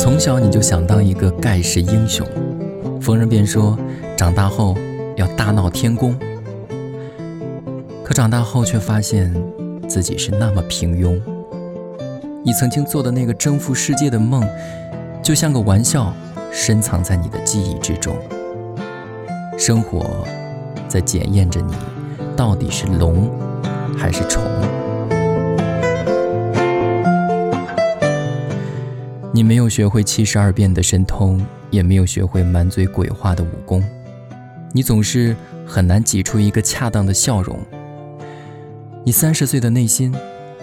从小你就想当一个盖世英雄，逢人便说长大后要大闹天宫。可长大后却发现自己是那么平庸。你曾经做的那个征服世界的梦，就像个玩笑，深藏在你的记忆之中。生活在检验着你，到底是龙还是虫？你没有学会七十二变的神通，也没有学会满嘴鬼话的武功，你总是很难挤出一个恰当的笑容。你三十岁的内心，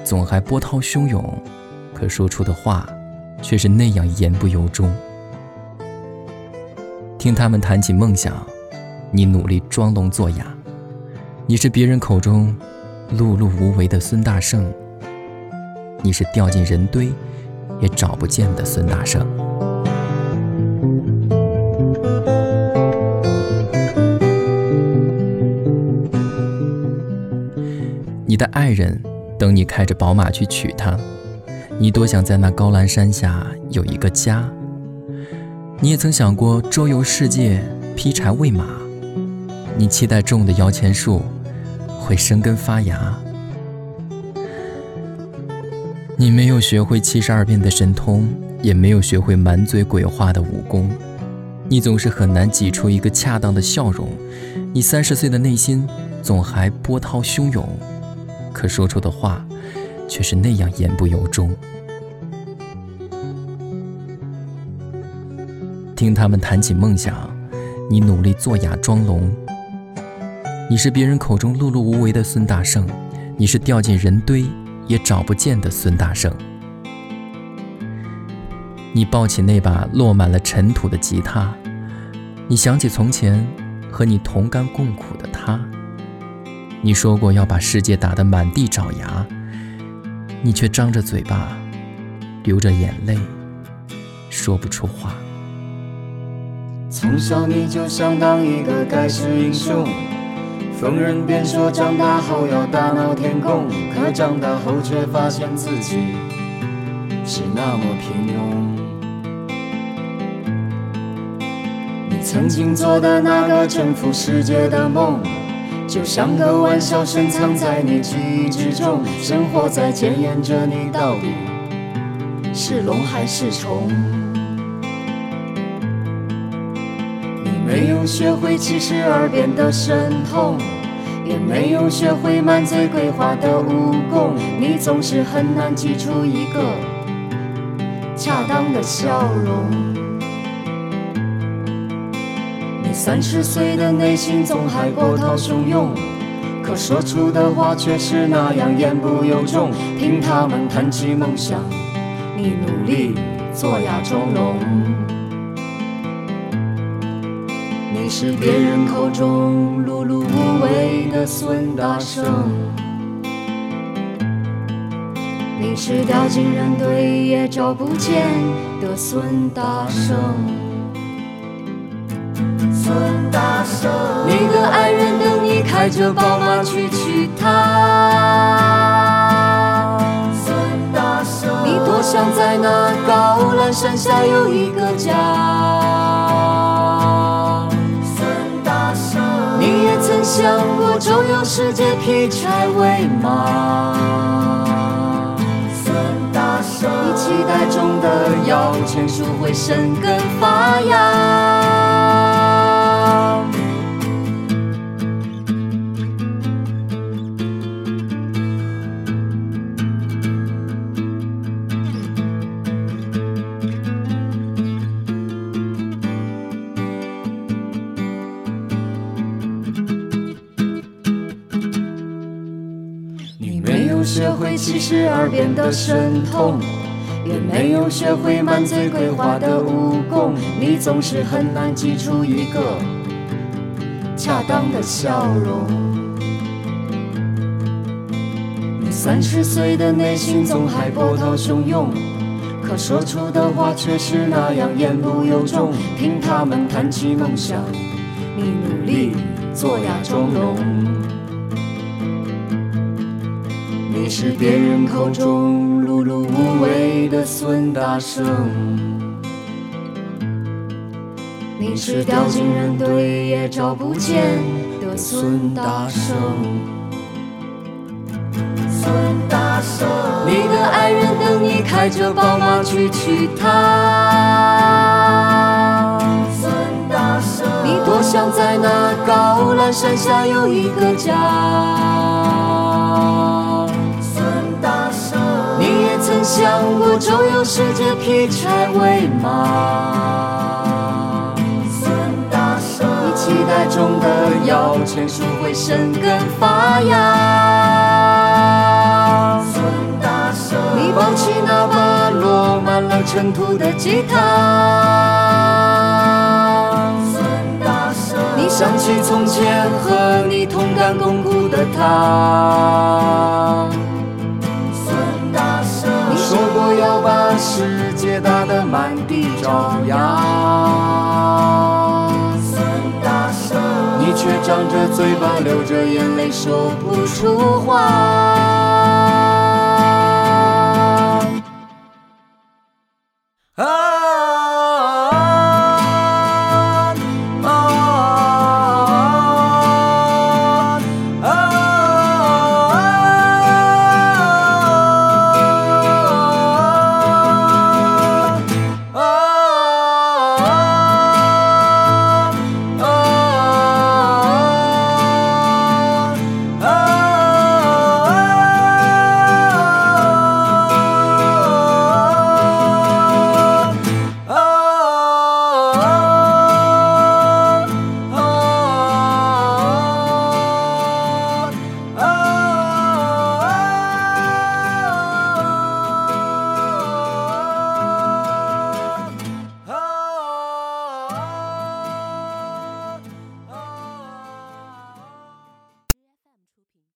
总还波涛汹涌，可说出的话，却是那样言不由衷。听他们谈起梦想，你努力装聋作哑，你是别人口中碌碌无为的孙大圣，你是掉进人堆。也找不见的孙大圣。你的爱人等你开着宝马去娶她，你多想在那高栏山下有一个家。你也曾想过周游世界，劈柴喂马。你期待种的摇钱树会生根发芽。你没有学会七十二变的神通，也没有学会满嘴鬼话的武功，你总是很难挤出一个恰当的笑容。你三十岁的内心总还波涛汹涌，可说出的话却是那样言不由衷。听他们谈起梦想，你努力做哑装聋。你是别人口中碌碌无为的孙大圣，你是掉进人堆。也找不见的孙大圣，你抱起那把落满了尘土的吉他，你想起从前和你同甘共苦的他。你说过要把世界打得满地找牙，你却张着嘴巴，流着眼泪，说不出话。从小你就想当一个盖世英雄。逢人便说长大后要大闹天宫，可长大后却发现自己是那么平庸。你曾经做的那个征服世界的梦，就像个玩笑，深藏在你记忆之中。生活在检验着你到底是龙还是虫。没有学会七十二变的神通，也没有学会满嘴鬼话的武功，你总是很难挤出一个恰当的笑容。你三十岁的内心总还波涛汹涌，可说出的话却是那样言不由衷。听他们谈起梦想，你努力做哑装聋。你是别人口中碌碌无为的孙大圣，你是掉进人堆也找不见的孙大圣。孙大圣，你的爱人等你开着宝马去娶她。孙大圣，你多想在那高栏山下有一个家。想过周游世界，劈柴喂马。孙大圣，你期待中的摇钱树会生根发芽。七十二变的神通，也没有学会满嘴鬼话的武功，你总是很难挤出一个恰当的笑容。你三十岁的内心总还波涛汹涌，可说出的话却是那样言不由衷。听他们谈起梦想，你努力做哑装聋。你是别人口中碌碌无为的孙大圣。你是掉进人堆也找不见的孙大圣。孙大圣，你的爱人等你开着宝马去娶她。孙大圣，你多想在那高栏山下有一个家。想过周游世界劈柴喂马。孙大圣，你期待中的摇钱树会生根发芽。孙大圣，你抱起那把落满了尘土的吉他。孙大圣，你想起从前和你同甘共苦的他。世界大的满地找牙，你却张着嘴巴，流着眼泪，说不出话。啊。